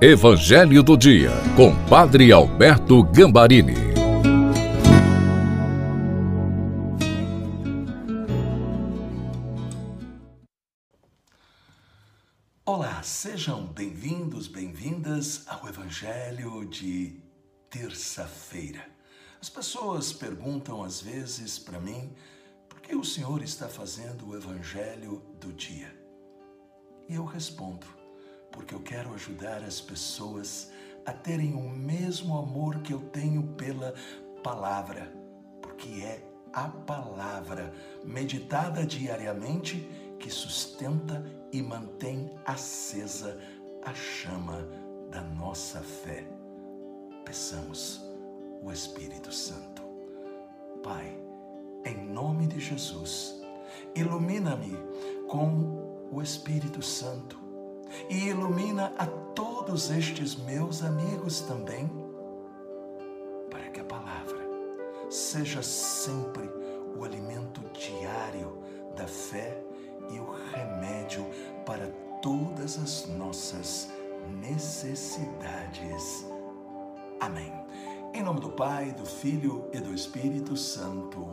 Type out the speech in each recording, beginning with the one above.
Evangelho do Dia, com Padre Alberto Gambarini. Olá, sejam bem-vindos, bem-vindas ao Evangelho de terça-feira. As pessoas perguntam às vezes para mim por que o Senhor está fazendo o Evangelho do dia. E eu respondo porque eu quero ajudar as pessoas a terem o mesmo amor que eu tenho pela palavra, porque é a palavra meditada diariamente que sustenta e mantém acesa a chama da nossa fé. Peçamos o Espírito Santo. Pai, em nome de Jesus, ilumina-me com o Espírito Santo e ilumina a todos estes meus amigos também, para que a palavra seja sempre o alimento diário da fé e o remédio para todas as nossas necessidades. Amém. Em nome do Pai, do Filho e do Espírito Santo.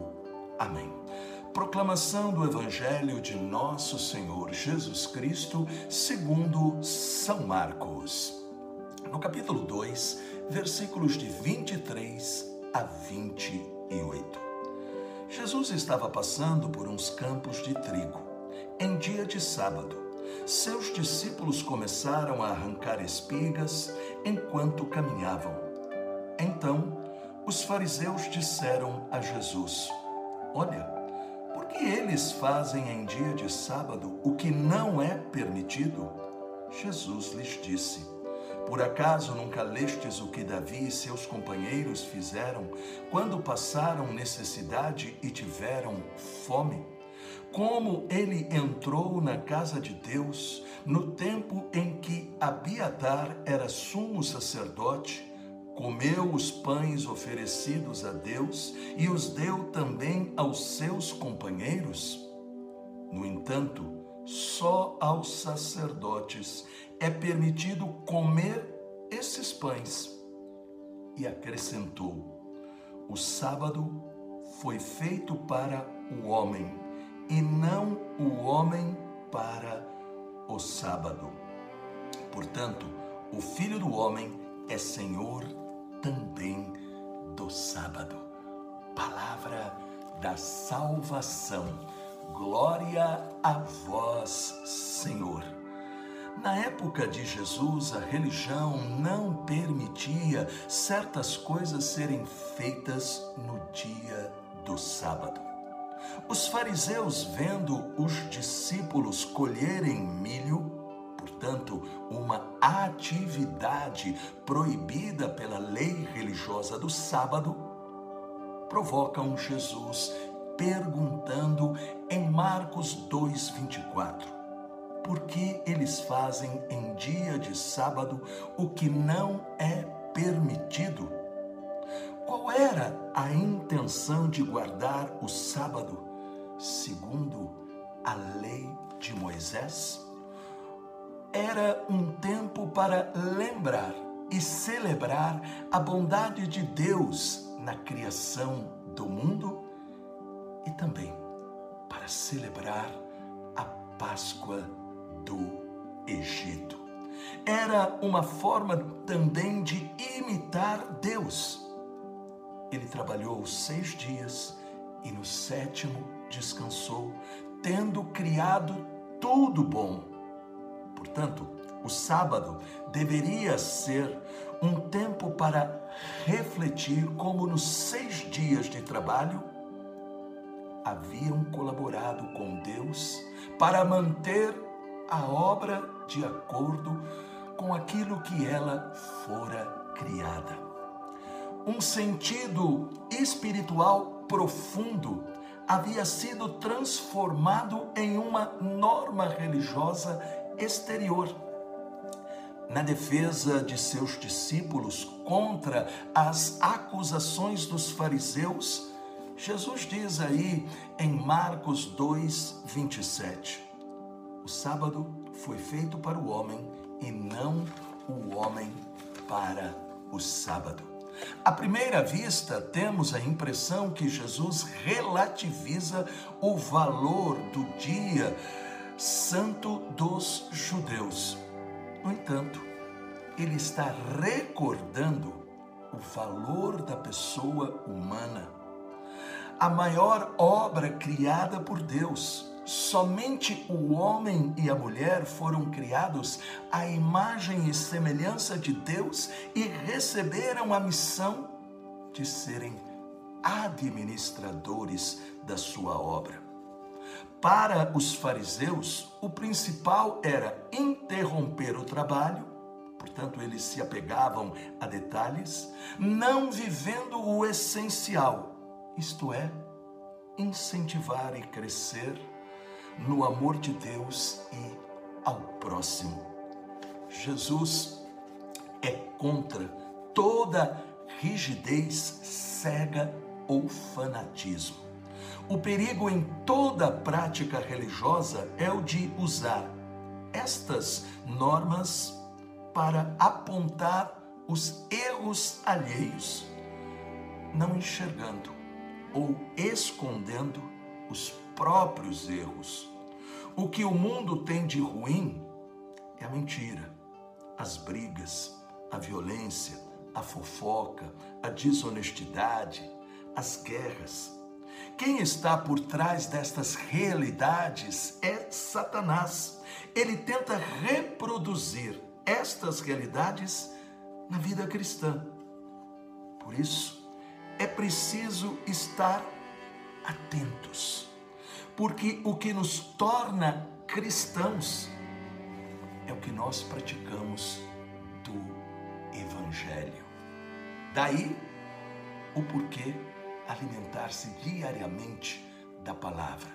Amém. Proclamação do Evangelho de Nosso Senhor Jesus Cristo, segundo São Marcos. No capítulo 2, versículos de 23 a 28. Jesus estava passando por uns campos de trigo, em dia de sábado. Seus discípulos começaram a arrancar espigas enquanto caminhavam. Então, os fariseus disseram a Jesus: Olha, eles fazem em dia de sábado o que não é permitido? Jesus lhes disse: Por acaso nunca lestes o que Davi e seus companheiros fizeram quando passaram necessidade e tiveram fome? Como ele entrou na casa de Deus no tempo em que Abiatar era sumo sacerdote comeu os pães oferecidos a Deus e os deu também aos seus companheiros? No entanto, só aos sacerdotes é permitido comer esses pães. E acrescentou: O sábado foi feito para o homem, e não o homem para o sábado. Portanto, o filho do homem é senhor também do sábado. Palavra da salvação. Glória a vós, Senhor. Na época de Jesus, a religião não permitia certas coisas serem feitas no dia do sábado. Os fariseus, vendo os discípulos colherem milho, portanto, uma atividade proibida pela lei religiosa do sábado, provocam Jesus perguntando em Marcos 2:24: Por que eles fazem em dia de sábado o que não é permitido? Qual era a intenção de guardar o sábado segundo a lei de Moisés? Era um tempo para lembrar e celebrar a bondade de Deus na criação do mundo e também para celebrar a Páscoa do Egito. Era uma forma também de imitar Deus. Ele trabalhou seis dias e no sétimo descansou, tendo criado tudo bom Portanto, o sábado deveria ser um tempo para refletir como nos seis dias de trabalho haviam colaborado com Deus para manter a obra de acordo com aquilo que ela fora criada. Um sentido espiritual profundo havia sido transformado em uma norma religiosa exterior. Na defesa de seus discípulos contra as acusações dos fariseus, Jesus diz aí em Marcos 2, 27: O sábado foi feito para o homem e não o homem para o sábado. À primeira vista, temos a impressão que Jesus relativiza o valor do dia santo dos judeus. No entanto, ele está recordando o valor da pessoa humana. A maior obra criada por Deus. Somente o homem e a mulher foram criados à imagem e semelhança de Deus e receberam a missão de serem administradores da sua obra. Para os fariseus, o principal era interromper o trabalho portanto, eles se apegavam a detalhes, não vivendo o essencial, isto é, incentivar e crescer no amor de Deus e ao próximo. Jesus é contra toda rigidez cega ou fanatismo. O perigo em toda prática religiosa é o de usar estas normas para apontar os erros alheios, não enxergando ou escondendo os próprios erros. O que o mundo tem de ruim é a mentira, as brigas, a violência, a fofoca, a desonestidade, as guerras. Quem está por trás destas realidades é Satanás. Ele tenta reproduzir estas realidades na vida cristã. Por isso, é preciso estar atentos, porque o que nos torna cristãos é o que nós praticamos do Evangelho. Daí o porquê alimentar-se diariamente da palavra.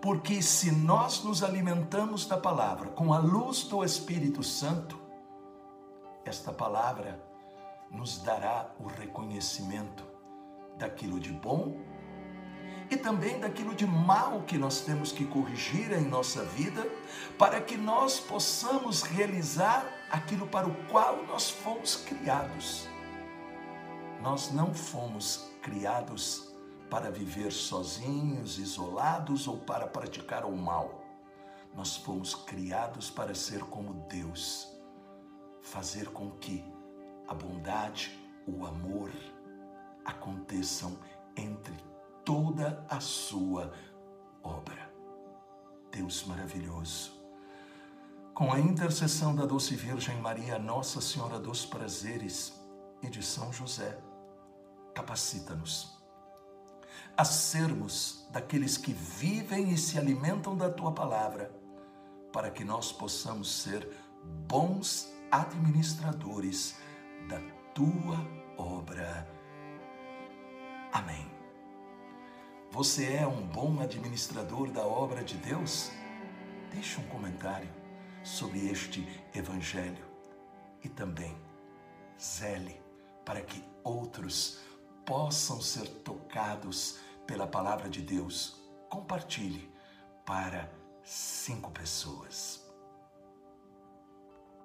Porque se nós nos alimentamos da palavra com a luz do Espírito Santo, esta palavra nos dará o reconhecimento daquilo de bom e também daquilo de mal que nós temos que corrigir em nossa vida, para que nós possamos realizar aquilo para o qual nós fomos criados. Nós não fomos criados para viver sozinhos, isolados ou para praticar o mal. Nós fomos criados para ser como Deus, fazer com que a bondade, o amor aconteçam entre toda a sua obra. Deus maravilhoso. Com a intercessão da doce Virgem Maria, Nossa Senhora dos Prazeres e de São José, capacita-nos a sermos daqueles que vivem e se alimentam da tua palavra, para que nós possamos ser bons administradores da tua obra. Amém. Você é um bom administrador da obra de Deus? Deixe um comentário sobre este evangelho e também zele para que outros possam ser tocados pela palavra de Deus, compartilhe para cinco pessoas.